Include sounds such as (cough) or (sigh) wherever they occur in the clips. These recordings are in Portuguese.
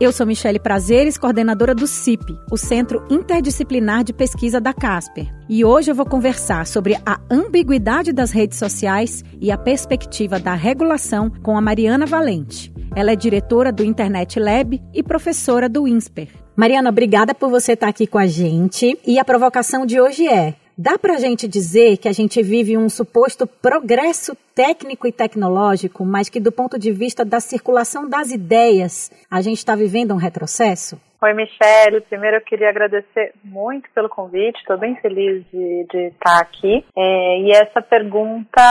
Eu sou Michele Prazeres, coordenadora do CIP, o Centro Interdisciplinar de Pesquisa da Casper. E hoje eu vou conversar sobre a ambiguidade das redes sociais e a perspectiva da regulação com a Mariana Valente. Ela é diretora do Internet Lab e professora do INSPER. Mariana, obrigada por você estar aqui com a gente. E a provocação de hoje é: Dá para a gente dizer que a gente vive um suposto progresso técnico e tecnológico, mas que do ponto de vista da circulação das ideias, a gente está vivendo um retrocesso? Oi, Michelle. Primeiro eu queria agradecer muito pelo convite. Estou bem feliz de, de estar aqui. É, e essa pergunta,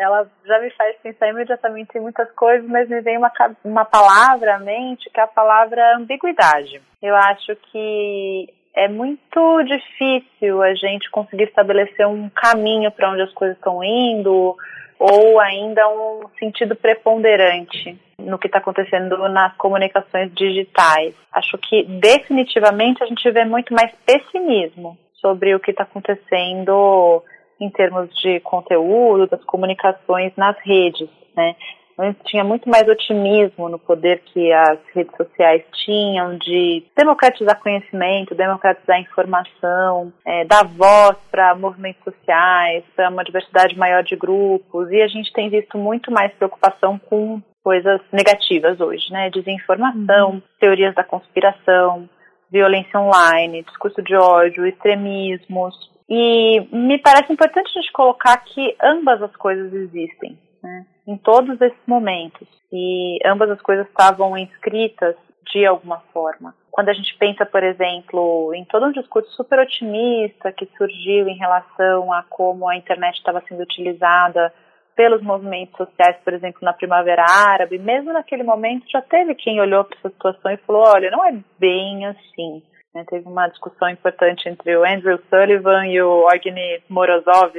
ela já me faz pensar imediatamente em muitas coisas, mas me vem uma, uma palavra à mente, que é a palavra ambiguidade. Eu acho que é muito difícil a gente conseguir estabelecer um caminho para onde as coisas estão indo ou ainda um sentido preponderante no que está acontecendo nas comunicações digitais. Acho que definitivamente a gente vê muito mais pessimismo sobre o que está acontecendo em termos de conteúdo, das comunicações nas redes, né? Antes tinha muito mais otimismo no poder que as redes sociais tinham de democratizar conhecimento, democratizar informação, é, dar voz para movimentos sociais, para uma diversidade maior de grupos. E a gente tem visto muito mais preocupação com coisas negativas hoje, né? Desinformação, uhum. teorias da conspiração, violência online, discurso de ódio, extremismos. E me parece importante a gente colocar que ambas as coisas existem né, em todos esses momentos. E ambas as coisas estavam inscritas de alguma forma. Quando a gente pensa, por exemplo, em todo um discurso super otimista que surgiu em relação a como a internet estava sendo utilizada pelos movimentos sociais, por exemplo, na Primavera Árabe, mesmo naquele momento já teve quem olhou para essa situação e falou: olha, não é bem assim. Né, teve uma discussão importante entre o Andrew Sullivan e o Orgny Morozov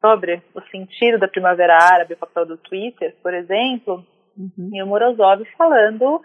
sobre o sentido da Primavera Árabe, o papel do Twitter, por exemplo, uhum. e o Morozov falando,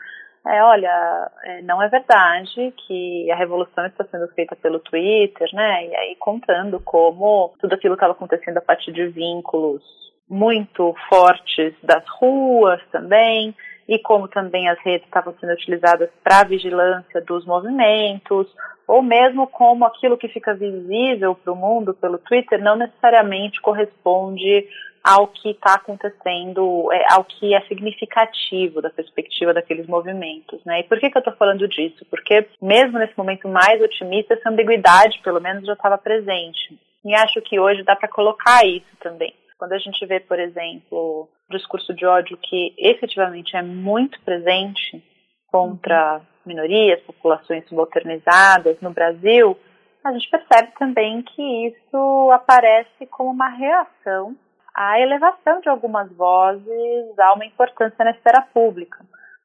é, olha, é, não é verdade que a revolução está sendo feita pelo Twitter, né? E aí contando como tudo aquilo estava acontecendo a partir de vínculos muito fortes das ruas também, e como também as redes estavam sendo utilizadas para vigilância dos movimentos, ou mesmo como aquilo que fica visível para o mundo pelo Twitter não necessariamente corresponde ao que está acontecendo, é, ao que é significativo da perspectiva daqueles movimentos, né? E por que, que eu estou falando disso? Porque mesmo nesse momento mais otimista, essa ambiguidade, pelo menos, já estava presente. E acho que hoje dá para colocar isso também. Quando a gente vê, por exemplo, o discurso de ódio que efetivamente é muito presente contra minorias, populações subalternizadas no Brasil, a gente percebe também que isso aparece como uma reação à elevação de algumas vozes a uma importância na esfera pública.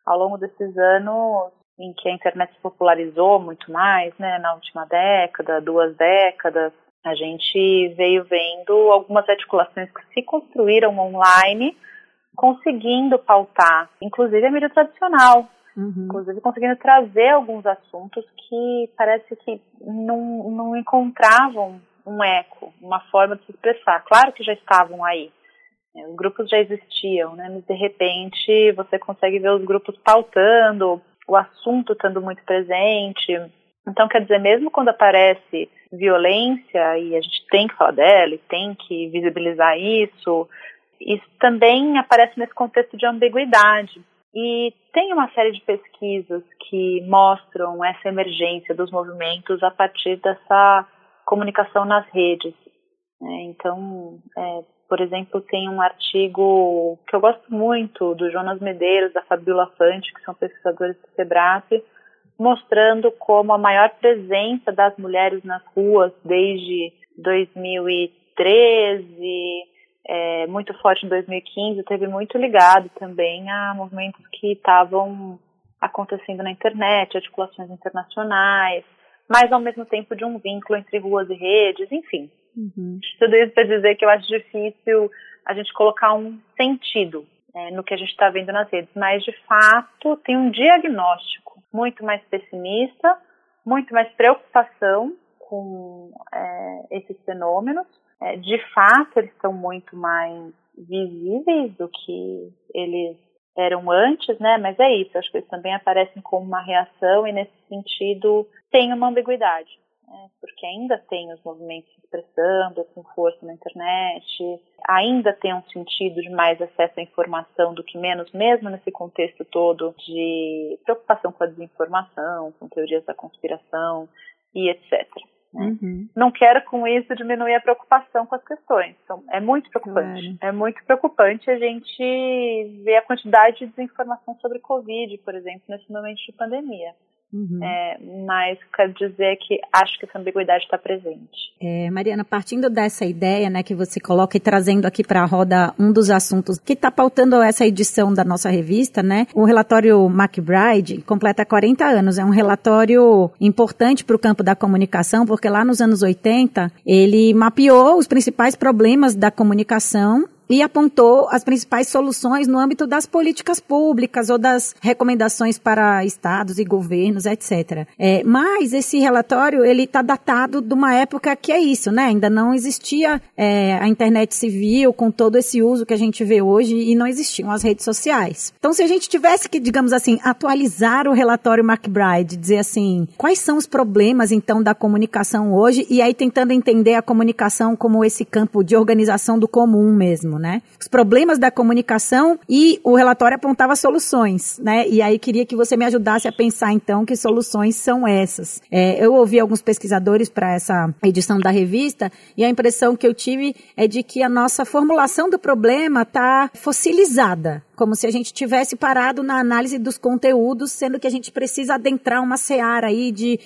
Ao longo desses anos em que a internet se popularizou muito mais, né, na última década, duas décadas, a gente veio vendo algumas articulações que se construíram online, conseguindo pautar, inclusive a mídia tradicional, Uhum. Inclusive conseguindo trazer alguns assuntos que parece que não, não encontravam um eco, uma forma de se expressar. Claro que já estavam aí, né? os grupos já existiam, né? mas de repente você consegue ver os grupos pautando, o assunto estando muito presente. Então, quer dizer, mesmo quando aparece violência, e a gente tem que falar dela, e tem que visibilizar isso, isso também aparece nesse contexto de ambiguidade. E tem uma série de pesquisas que mostram essa emergência dos movimentos a partir dessa comunicação nas redes. Né? Então, é, por exemplo, tem um artigo que eu gosto muito do Jonas Medeiros, da Fabiola Fante, que são pesquisadores do SEBRAP, mostrando como a maior presença das mulheres nas ruas desde 2013 é, muito forte em 2015, teve muito ligado também a movimentos que estavam acontecendo na internet, articulações internacionais, mas ao mesmo tempo de um vínculo entre ruas e redes, enfim. Uhum. Tudo isso para dizer que eu acho difícil a gente colocar um sentido é, no que a gente está vendo nas redes, mas de fato tem um diagnóstico muito mais pessimista, muito mais preocupação com é, esses fenômenos. É, de fato, eles estão muito mais visíveis do que eles eram antes, né? Mas é isso, acho que eles também aparecem como uma reação e nesse sentido tem uma ambiguidade, né? porque ainda tem os movimentos se expressando com força na internet, ainda tem um sentido de mais acesso à informação do que menos, mesmo nesse contexto todo de preocupação com a desinformação, com teorias da conspiração e etc. Né? Uhum. Não quero com isso diminuir a preocupação com as questões. Então, é muito preocupante. Claro. É muito preocupante a gente ver a quantidade de desinformação sobre Covid, por exemplo, nesse momento de pandemia. Uhum. É, mas quero dizer que acho que essa ambiguidade está presente. É, Mariana, partindo dessa ideia né, que você coloca e trazendo aqui para a roda um dos assuntos que está pautando essa edição da nossa revista, né? O relatório McBride completa 40 anos. É um relatório importante para o campo da comunicação, porque lá nos anos 80 ele mapeou os principais problemas da comunicação e apontou as principais soluções no âmbito das políticas públicas ou das recomendações para estados e governos, etc. É, mas esse relatório ele está datado de uma época que é isso, né? Ainda não existia é, a internet civil com todo esse uso que a gente vê hoje e não existiam as redes sociais. Então, se a gente tivesse que, digamos assim, atualizar o relatório McBride, dizer assim, quais são os problemas então da comunicação hoje e aí tentando entender a comunicação como esse campo de organização do comum mesmo né? Os problemas da comunicação e o relatório apontava soluções, né? E aí queria que você me ajudasse a pensar então que soluções são essas. É, eu ouvi alguns pesquisadores para essa edição da revista e a impressão que eu tive é de que a nossa formulação do problema está fossilizada, como se a gente tivesse parado na análise dos conteúdos, sendo que a gente precisa adentrar uma seara aí de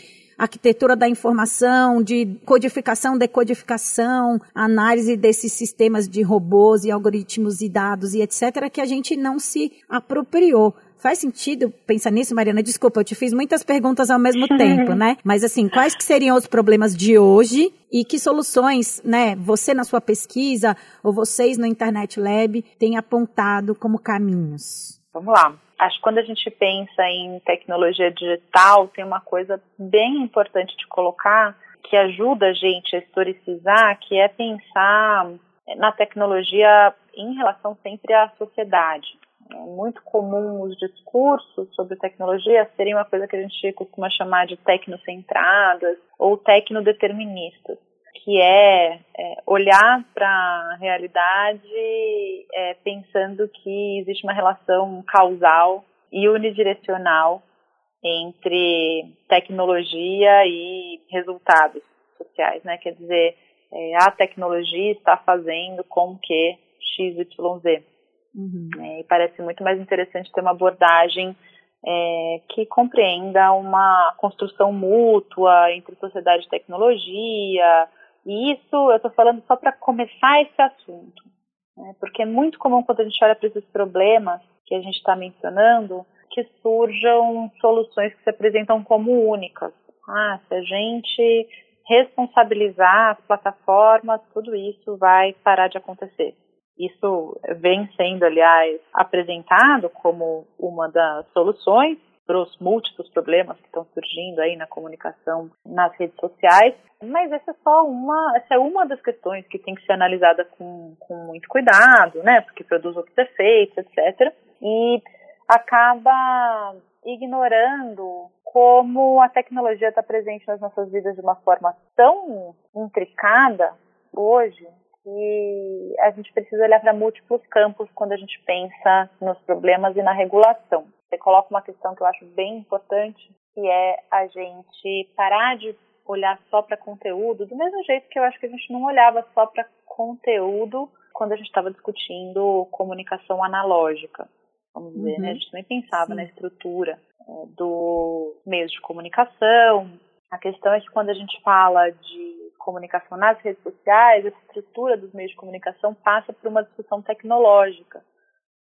arquitetura da informação, de codificação, decodificação, análise desses sistemas de robôs e algoritmos e dados e etc., que a gente não se apropriou. Faz sentido pensar nisso, Mariana? Desculpa, eu te fiz muitas perguntas ao mesmo tempo, né? Mas assim, quais que seriam os problemas de hoje e que soluções, né, você na sua pesquisa ou vocês no Internet Lab têm apontado como caminhos? Vamos lá. Acho que quando a gente pensa em tecnologia digital, tem uma coisa bem importante de colocar que ajuda a gente a historicizar, que é pensar na tecnologia em relação sempre à sociedade. É muito comum os discursos sobre tecnologia serem uma coisa que a gente costuma chamar de tecnocentradas ou tecnodeterministas que é, é olhar para a realidade é, pensando que existe uma relação causal e unidirecional entre tecnologia e resultados sociais, né? Quer dizer, é, a tecnologia está fazendo com que X, Y, Z. Uhum. É, e parece muito mais interessante ter uma abordagem é, que compreenda uma construção mútua entre sociedade e tecnologia, e isso eu estou falando só para começar esse assunto, né? porque é muito comum quando a gente olha para esses problemas que a gente está mencionando, que surjam soluções que se apresentam como únicas. Ah, se a gente responsabilizar as plataformas, tudo isso vai parar de acontecer. Isso vem sendo, aliás, apresentado como uma das soluções, para os múltiplos problemas que estão surgindo aí na comunicação nas redes sociais. Mas essa é só uma, essa é uma das questões que tem que ser analisada com, com muito cuidado, né? Porque produz outros efeitos, etc. E acaba ignorando como a tecnologia está presente nas nossas vidas de uma forma tão intricada hoje que a gente precisa olhar para múltiplos campos quando a gente pensa nos problemas e na regulação você coloca uma questão que eu acho bem importante, que é a gente parar de olhar só para conteúdo, do mesmo jeito que eu acho que a gente não olhava só para conteúdo quando a gente estava discutindo comunicação analógica, vamos dizer, uhum. né? A gente também pensava Sim. na estrutura é, do meios de comunicação. A questão é que quando a gente fala de comunicação nas redes sociais, a estrutura dos meios de comunicação passa por uma discussão tecnológica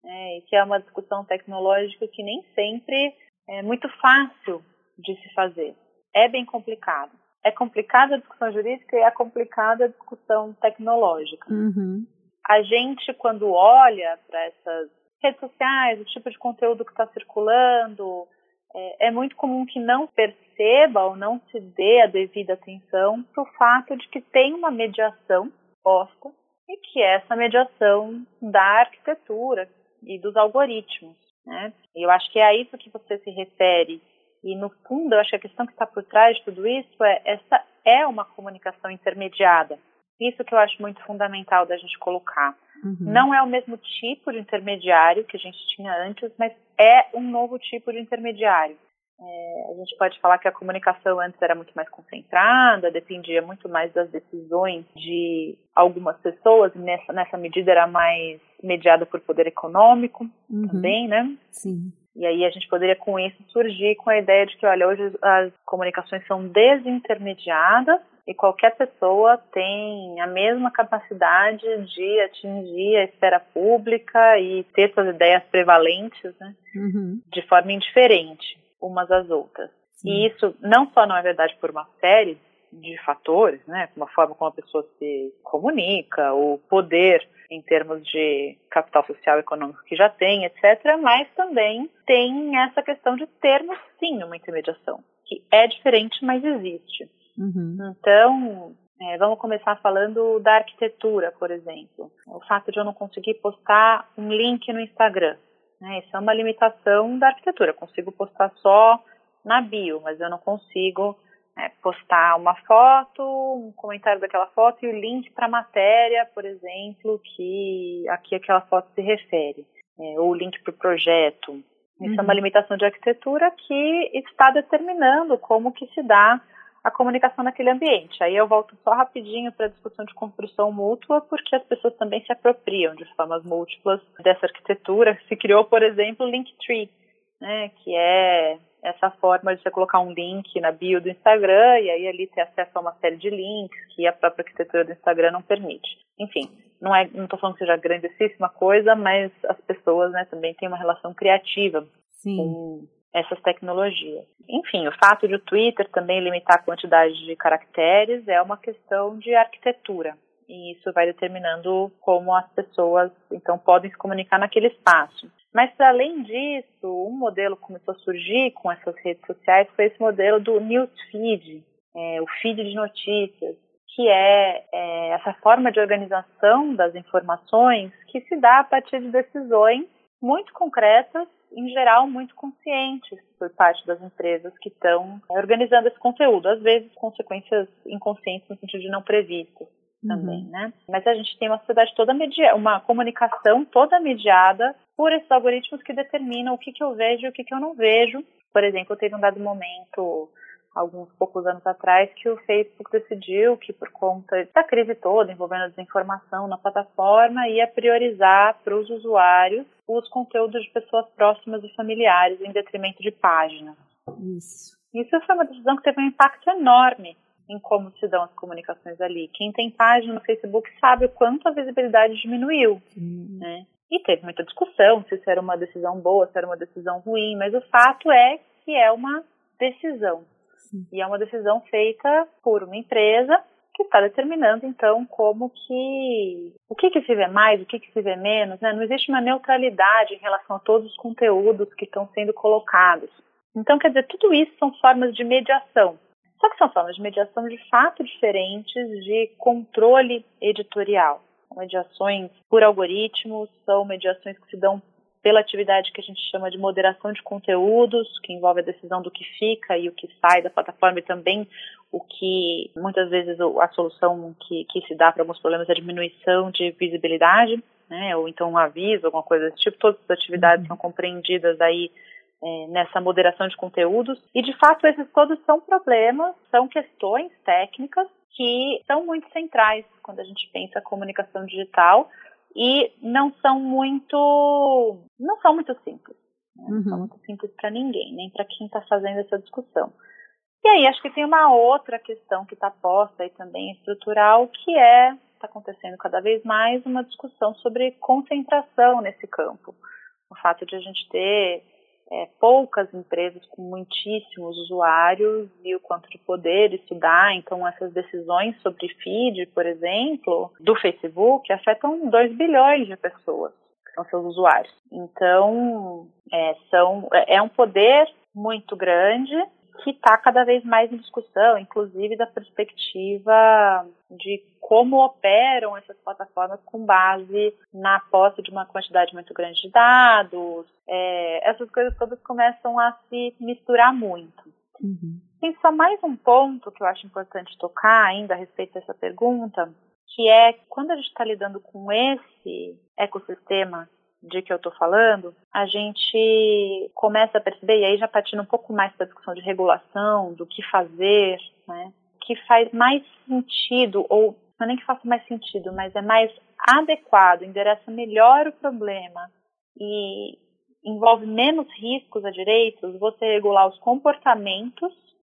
né, e que é uma discussão tecnológica que nem sempre é muito fácil de se fazer. é bem complicado. É complicada a discussão jurídica e é complicada a discussão tecnológica. Uhum. A gente, quando olha para essas redes sociais, o tipo de conteúdo que está circulando, é, é, muito comum que não perceba ou não se dê a devida atenção para o fato de que tem uma mediação posta e que essa mediação da arquitetura e dos algoritmos. Né? Eu acho que é a isso que você se refere. E, no fundo, eu acho que a questão que está por trás de tudo isso é essa é uma comunicação intermediada. Isso que eu acho muito fundamental da gente colocar. Uhum. Não é o mesmo tipo de intermediário que a gente tinha antes, mas é um novo tipo de intermediário. É, a gente pode falar que a comunicação antes era muito mais concentrada, dependia muito mais das decisões de algumas pessoas, e nessa, nessa medida era mais mediada por poder econômico uhum. também, né? Sim. E aí a gente poderia com isso surgir com a ideia de que, olha, hoje as comunicações são desintermediadas e qualquer pessoa tem a mesma capacidade de atingir a esfera pública e ter suas ideias prevalentes né, uhum. de forma indiferente umas às outras. Sim. E isso não só não é verdade por uma série de fatores, né, como a forma como a pessoa se comunica, o poder em termos de capital social e econômico que já tem, etc., mas também tem essa questão de termos, sim, uma intermediação, que é diferente, mas existe. Uhum. Então, é, vamos começar falando da arquitetura, por exemplo. O fato de eu não conseguir postar um link no Instagram. Né, isso é uma limitação da arquitetura. Eu consigo postar só na bio, mas eu não consigo é, postar uma foto, um comentário daquela foto e o link para a matéria, por exemplo, que aqui aquela foto se refere, é, ou o link para o projeto. Isso uhum. é uma uhum. limitação de arquitetura que está determinando como que se dá a comunicação naquele ambiente. Aí eu volto só rapidinho para a discussão de construção mútua, porque as pessoas também se apropriam de formas múltiplas dessa arquitetura. Se criou, por exemplo, o Linktree, né, que é essa forma de você colocar um link na bio do Instagram e aí ali ter acesso a uma série de links que a própria arquitetura do Instagram não permite. Enfim, não é, não estou falando que seja grandíssima coisa, mas as pessoas, né, também têm uma relação criativa Sim. com essas tecnologias. Enfim, o fato de o Twitter também limitar a quantidade de caracteres é uma questão de arquitetura. E isso vai determinando como as pessoas então podem se comunicar naquele espaço. Mas, além disso, um modelo começou a surgir com essas redes sociais foi esse modelo do newsfeed, é, o feed de notícias, que é, é essa forma de organização das informações que se dá a partir de decisões muito concretas, em geral muito conscientes por parte das empresas que estão organizando esse conteúdo, às vezes consequências inconscientes no sentido de não previstas também, uhum. né? Mas a gente tem uma sociedade toda mediada, uma comunicação toda mediada por esses algoritmos que determinam o que, que eu vejo e o que, que eu não vejo. Por exemplo, teve um dado momento, alguns poucos anos atrás, que o Facebook decidiu que, por conta da crise toda envolvendo a desinformação na plataforma, ia priorizar para os usuários os conteúdos de pessoas próximas e familiares em detrimento de páginas. Isso. Isso foi uma decisão que teve um impacto enorme em como se dão as comunicações ali. Quem tem página no Facebook sabe o quanto a visibilidade diminuiu, né? E teve muita discussão se isso era uma decisão boa, se era uma decisão ruim, mas o fato é que é uma decisão. E é uma decisão feita por uma empresa que está determinando então como que o que, que se vê mais, o que, que se vê menos, né? Não existe uma neutralidade em relação a todos os conteúdos que estão sendo colocados. Então, quer dizer, tudo isso são formas de mediação. Só que são formas de mediação de fato diferentes de controle editorial. Mediações por algoritmos, são mediações que se dão pela atividade que a gente chama de moderação de conteúdos, que envolve a decisão do que fica e o que sai da plataforma e também o que muitas vezes a solução que, que se dá para alguns problemas é a diminuição de visibilidade, né, ou então um aviso, alguma coisa desse tipo. Todas as atividades uhum. são compreendidas aí é, nessa moderação de conteúdos. E, de fato, esses todos são problemas, são questões técnicas que são muito centrais quando a gente pensa comunicação digital e não são muito não são muito simples né? não são uhum. muito simples para ninguém nem para quem está fazendo essa discussão e aí acho que tem uma outra questão que está posta e também estrutural que é está acontecendo cada vez mais uma discussão sobre concentração nesse campo o fato de a gente ter é, poucas empresas com muitíssimos usuários e o quanto de poder estudar. Então, essas decisões sobre feed, por exemplo, do Facebook, afetam 2 bilhões de pessoas são seus usuários. Então, é, são, é um poder muito grande que está cada vez mais em discussão, inclusive da perspectiva de como operam essas plataformas com base na posse de uma quantidade muito grande de dados. É, essas coisas todas começam a se misturar muito. Uhum. Tem só mais um ponto que eu acho importante tocar ainda a respeito dessa pergunta, que é quando a gente está lidando com esse ecossistema de que eu estou falando, a gente começa a perceber, e aí já partindo um pouco mais para a discussão de regulação, do que fazer, né, que faz mais sentido, ou não é nem que faça mais sentido, mas é mais adequado, endereça melhor o problema e envolve menos riscos a direitos, você regular os comportamentos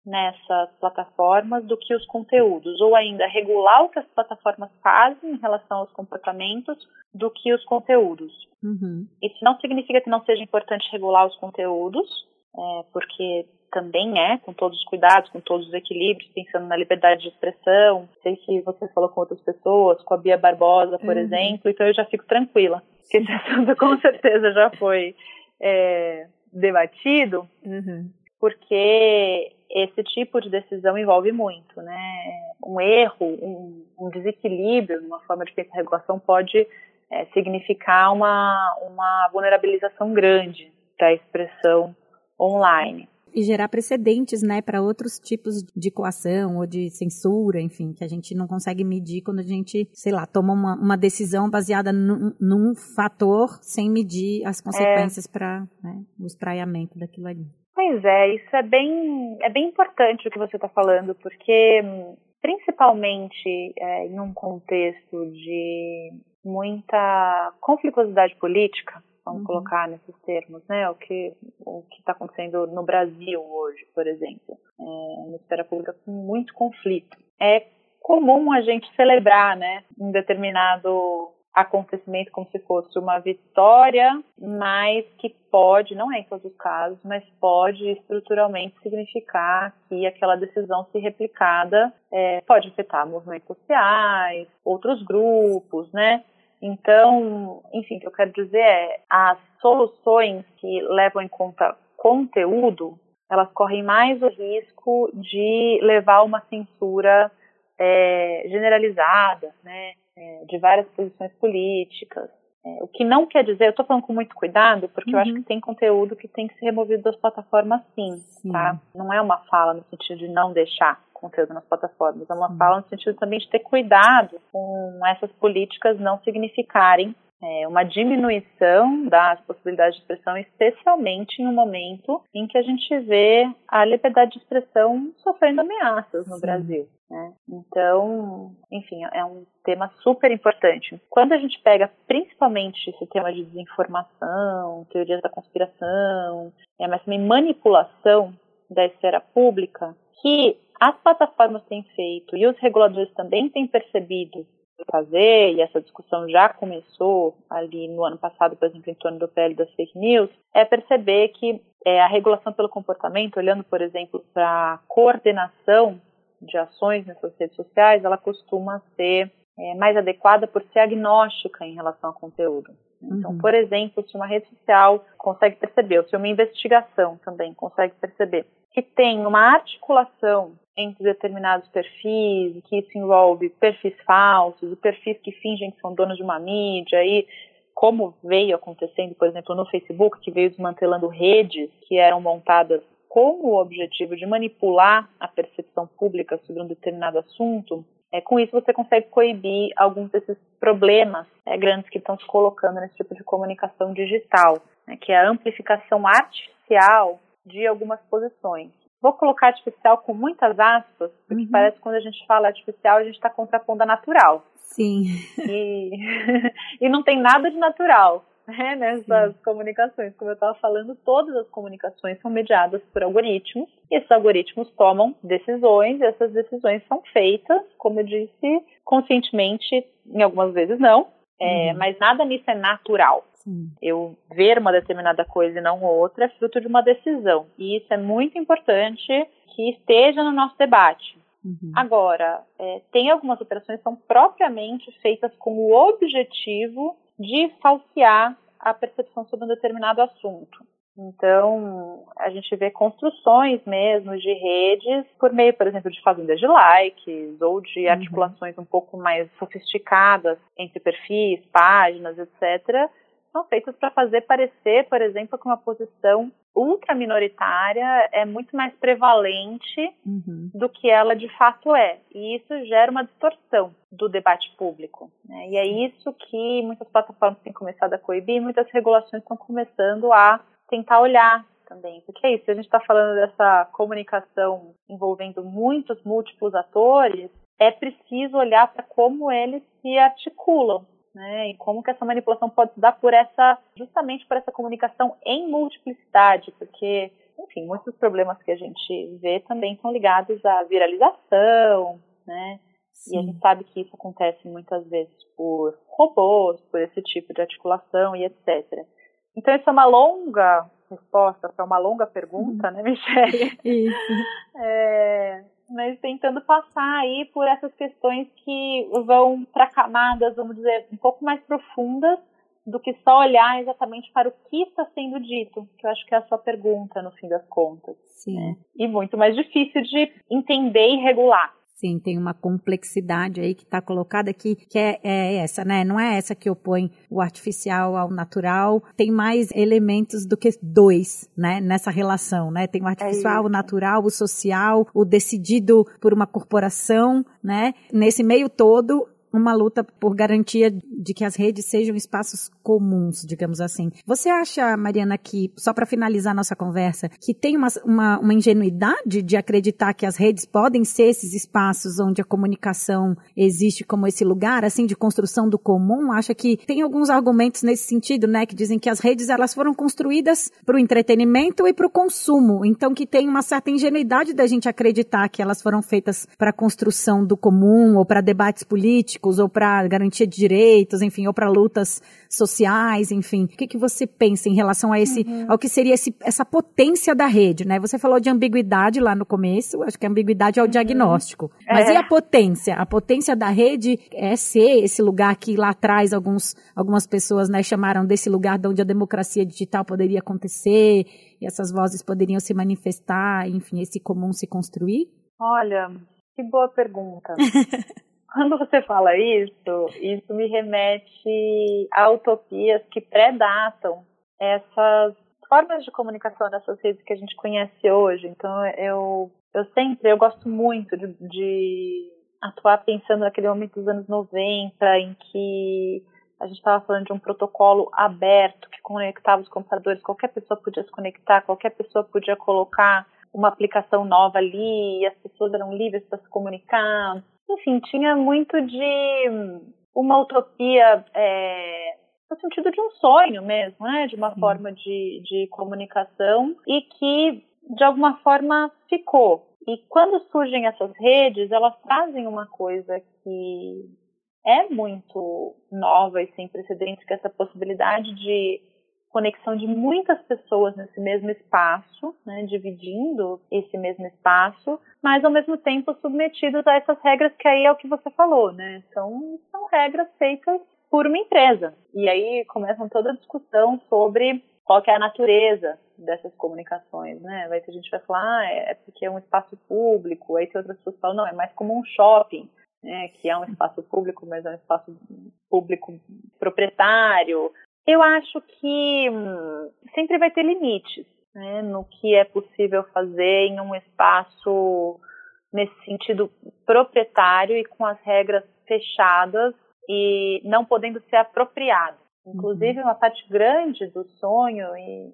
nessas plataformas do que os conteúdos, ou ainda regular o que as plataformas fazem em relação aos comportamentos do que os conteúdos. Uhum. Isso não significa que não seja importante regular os conteúdos, é, porque também é, com todos os cuidados, com todos os equilíbrios, pensando na liberdade de expressão. Sei que você falou com outras pessoas, com a Bia Barbosa, por uhum. exemplo, então eu já fico tranquila, que esse (laughs) assunto com certeza já foi é, debatido, uhum. Porque esse tipo de decisão envolve muito, né? Um erro, um, um desequilíbrio numa forma de pensar regulação pode é, significar uma, uma vulnerabilização grande da expressão online. E gerar precedentes, né, para outros tipos de coação ou de censura, enfim, que a gente não consegue medir quando a gente, sei lá, toma uma, uma decisão baseada num, num, fator sem medir as consequências é. para né, o espraiamento daquilo ali. Pois é, isso é bem, é bem importante o que você está falando, porque principalmente é, em um contexto de muita conflituosidade política, vamos uhum. colocar nesses termos, né? O que o que está acontecendo no Brasil hoje, por exemplo, é uma esfera pública com muito conflito. É comum a gente celebrar, né, um determinado acontecimento como se fosse uma vitória, mas que pode, não é em todos os casos, mas pode estruturalmente significar que aquela decisão se replicada é, pode afetar movimentos sociais, outros grupos, né? Então, enfim, o que eu quero dizer é as soluções que levam em conta conteúdo, elas correm mais o risco de levar uma censura é, generalizada, né? É, de várias posições políticas. É, o que não quer dizer, eu estou falando com muito cuidado, porque uhum. eu acho uhum. que tem conteúdo que tem que ser removido das plataformas sim, sim, tá? Não é uma fala no sentido de não deixar conteúdo nas plataformas, é uma sim. fala no sentido também de ter cuidado com essas políticas não significarem é, uma diminuição das possibilidades de expressão, especialmente em um momento em que a gente vê a liberdade de expressão sofrendo ameaças no Sim. Brasil. Né? Então, enfim, é um tema super importante. Quando a gente pega principalmente esse tema de desinformação, teorias da conspiração, é, mas também manipulação da esfera pública, que as plataformas têm feito e os reguladores também têm percebido fazer, e essa discussão já começou ali no ano passado, por exemplo, em torno do PL das fake news, é perceber que é, a regulação pelo comportamento, olhando, por exemplo, para a coordenação de ações nessas redes sociais, ela costuma ser é, mais adequada por ser agnóstica em relação ao conteúdo. Então, uhum. por exemplo, se uma rede social consegue perceber, ou se uma investigação também consegue perceber que tem uma articulação entre determinados perfis, que isso envolve perfis falsos, perfis que fingem que são donos de uma mídia, e como veio acontecendo, por exemplo, no Facebook, que veio desmantelando redes que eram montadas com o objetivo de manipular a percepção pública sobre um determinado assunto, é, com isso você consegue coibir alguns desses problemas é, grandes que estão se colocando nesse tipo de comunicação digital, né, que é a amplificação artificial de algumas posições. Vou colocar artificial com muitas aspas, porque uhum. parece que quando a gente fala artificial, a gente está contrapondo a natural. Sim. E, (laughs) e não tem nada de natural né, nessas Sim. comunicações. Como eu estava falando, todas as comunicações são mediadas por algoritmos, e esses algoritmos tomam decisões, e essas decisões são feitas, como eu disse, conscientemente, em algumas vezes não, é, uhum. mas nada nisso é natural. Sim. Eu ver uma determinada coisa e não outra é fruto de uma decisão. E isso é muito importante que esteja no nosso debate. Uhum. Agora, é, tem algumas operações que são propriamente feitas com o objetivo de falsear a percepção sobre um determinado assunto. Então, a gente vê construções mesmo de redes por meio, por exemplo, de fazendas de likes ou de uhum. articulações um pouco mais sofisticadas entre perfis, páginas, etc., são feitas para fazer parecer, por exemplo, que uma posição ultraminoritária é muito mais prevalente uhum. do que ela de fato é. E isso gera uma distorção do debate público. Né? E é isso que muitas plataformas têm começado a coibir, muitas regulações estão começando a tentar olhar também. Porque é isso, a gente está falando dessa comunicação envolvendo muitos múltiplos atores, é preciso olhar para como eles se articulam. Né, e como que essa manipulação pode se dar por essa, justamente por essa comunicação em multiplicidade, porque, enfim, muitos problemas que a gente vê também são ligados à viralização, né, Sim. e a gente sabe que isso acontece muitas vezes por robôs, por esse tipo de articulação e etc. Então, isso é uma longa resposta para uma longa pergunta, né, Michelle? (laughs) Isso. É, mas tentando passar aí por essas questões que vão para camadas, vamos dizer, um pouco mais profundas do que só olhar exatamente para o que está sendo dito, que eu acho que é a sua pergunta, no fim das contas. Sim. Né? E muito mais difícil de entender e regular. Sim, tem uma complexidade aí que está colocada aqui, que é, é, essa, né? Não é essa que opõe o artificial ao natural. Tem mais elementos do que dois, né? Nessa relação, né? Tem o artificial, é o natural, o social, o decidido por uma corporação, né? Nesse meio todo, uma luta por garantia de que as redes sejam espaços comuns, digamos assim. Você acha, Mariana, que, só para finalizar nossa conversa, que tem uma, uma, uma, ingenuidade de acreditar que as redes podem ser esses espaços onde a comunicação existe como esse lugar, assim, de construção do comum? Acha que tem alguns argumentos nesse sentido, né, que dizem que as redes elas foram construídas para o entretenimento e para o consumo, então que tem uma certa ingenuidade da gente acreditar que elas foram feitas para a construção do comum ou para debates políticos políticos ou para garantia de direitos, enfim, ou para lutas sociais, enfim. O que, que você pensa em relação a esse, uhum. ao que seria esse, essa potência da rede, né? Você falou de ambiguidade lá no começo, acho que a ambiguidade é o uhum. diagnóstico. Mas é. e a potência? A potência da rede é ser esse lugar que lá atrás alguns, algumas pessoas, né, chamaram desse lugar de onde a democracia digital poderia acontecer e essas vozes poderiam se manifestar, enfim, esse comum se construir? Olha, que boa pergunta. (laughs) Quando você fala isso, isso me remete a utopias que predatam essas formas de comunicação dessas redes que a gente conhece hoje. Então, eu, eu sempre, eu gosto muito de, de atuar pensando naquele momento dos anos 90, em que a gente estava falando de um protocolo aberto que conectava os computadores, qualquer pessoa podia se conectar, qualquer pessoa podia colocar uma aplicação nova ali, e as pessoas eram livres para se comunicar enfim, tinha muito de uma utopia é, no sentido de um sonho mesmo, né? De uma forma de, de comunicação e que de alguma forma ficou. E quando surgem essas redes, elas trazem uma coisa que é muito nova e sem precedentes, que é essa possibilidade de conexão de muitas pessoas nesse mesmo espaço, né, dividindo esse mesmo espaço, mas ao mesmo tempo submetidos a essas regras que aí é o que você falou, né? São, são regras feitas por uma empresa. E aí começa toda a discussão sobre qual é a natureza dessas comunicações, né? Vai ter gente vai falar, ah, é porque é um espaço público, aí tem outras pessoas não, é mais como um shopping, né? Que é um espaço público, mas é um espaço público proprietário, eu acho que hum, sempre vai ter limites né, no que é possível fazer em um espaço nesse sentido proprietário e com as regras fechadas e não podendo ser apropriado. Inclusive, uhum. uma parte grande do sonho e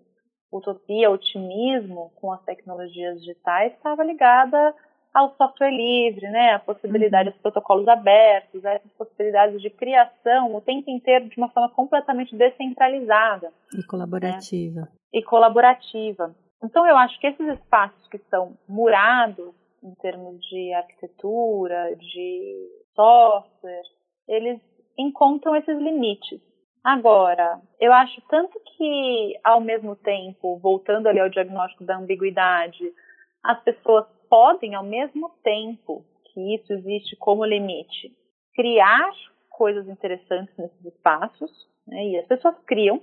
utopia, otimismo com as tecnologias digitais estava ligada ao software livre, né, a possibilidade uhum. dos protocolos abertos, essas possibilidades de criação o tempo inteiro de uma forma completamente descentralizada. E colaborativa. Né? E colaborativa. Então eu acho que esses espaços que são murados em termos de arquitetura, de software, eles encontram esses limites. Agora, eu acho tanto que, ao mesmo tempo, voltando ali ao diagnóstico da ambiguidade, as pessoas podem, ao mesmo tempo que isso existe como limite, criar coisas interessantes nesses espaços, né, e as pessoas criam,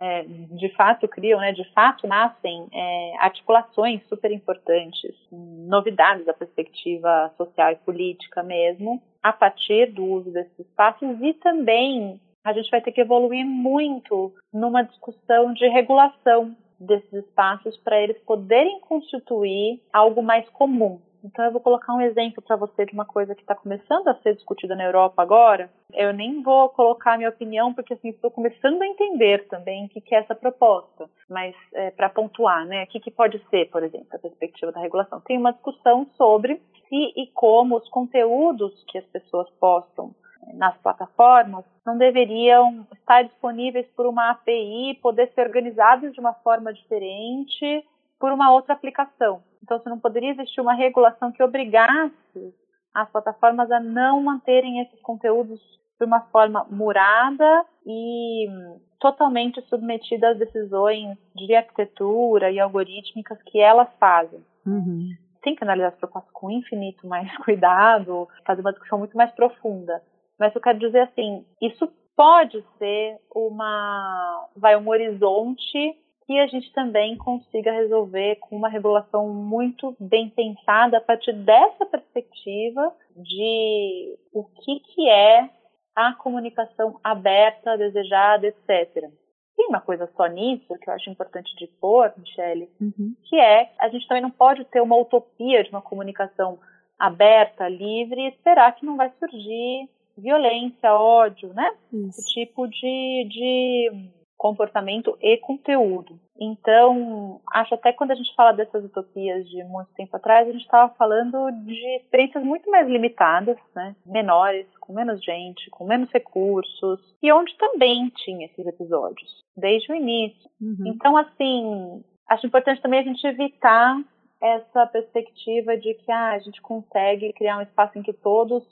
é, de fato criam, né, de fato nascem é, articulações super importantes, novidades da perspectiva social e política mesmo, a partir do uso desses espaços e também a gente vai ter que evoluir muito numa discussão de regulação desses espaços para eles poderem constituir algo mais comum, então eu vou colocar um exemplo para você de uma coisa que está começando a ser discutida na Europa agora. Eu nem vou colocar minha opinião porque assim estou começando a entender também o que, que é essa proposta. Mas é, para pontuar, né, o que, que pode ser, por exemplo, a perspectiva da regulação? Tem uma discussão sobre se e como os conteúdos que as pessoas postam nas plataformas não deveriam estar disponíveis por uma API, poder ser organizados de uma forma diferente por uma outra aplicação. Então, se não poderia existir uma regulação que obrigasse as plataformas a não manterem esses conteúdos de uma forma murada e totalmente submetida às decisões de arquitetura e algorítmicas que elas fazem. Uhum. Tem que analisar as propostas com infinito mais (laughs) cuidado, fazer uma discussão muito mais profunda. Mas eu quero dizer assim, isso pode ser uma, vai um horizonte que a gente também consiga resolver com uma regulação muito bem pensada a partir dessa perspectiva de o que, que é a comunicação aberta, desejada, etc. Tem uma coisa só nisso que eu acho importante de pôr, Michele, uhum. que é a gente também não pode ter uma utopia de uma comunicação aberta, livre e esperar que não vai surgir violência, ódio, né? Isso. Esse tipo de, de comportamento e conteúdo. Então, acho até quando a gente fala dessas utopias de muito tempo atrás, a gente estava falando de experiências muito mais limitadas, né? menores, com menos gente, com menos recursos, e onde também tinha esses episódios, desde o início. Uhum. Então, assim, acho importante também a gente evitar essa perspectiva de que ah, a gente consegue criar um espaço em que todos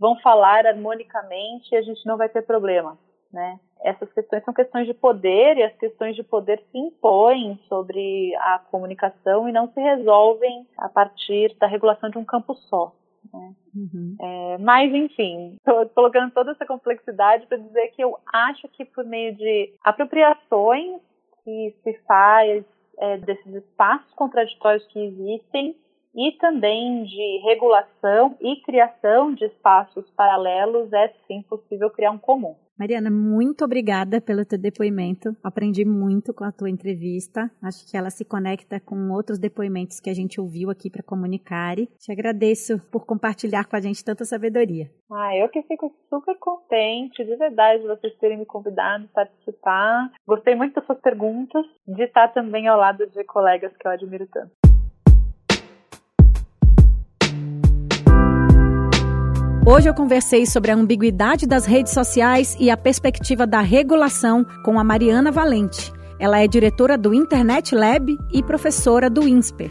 vão falar harmonicamente e a gente não vai ter problema, né? essas questões são questões de poder e as questões de poder se impõem sobre a comunicação e não se resolvem a partir da regulação de um campo só. Né? Uhum. É, mas, enfim, estou colocando toda essa complexidade para dizer que eu acho que por meio de apropriações que se faz é, desses espaços contraditórios que existem e também de regulação e criação de espaços paralelos, é sim possível criar um comum. Mariana, muito obrigada pelo teu depoimento. Aprendi muito com a tua entrevista. Acho que ela se conecta com outros depoimentos que a gente ouviu aqui para comunicar. Te agradeço por compartilhar com a gente tanta sabedoria. Ah, eu que fico super contente, de verdade, de vocês terem me convidado para participar. Gostei muito das suas perguntas, de estar também ao lado de colegas que eu admiro tanto. Hoje eu conversei sobre a ambiguidade das redes sociais e a perspectiva da regulação com a Mariana Valente. Ela é diretora do Internet Lab e professora do INSPER.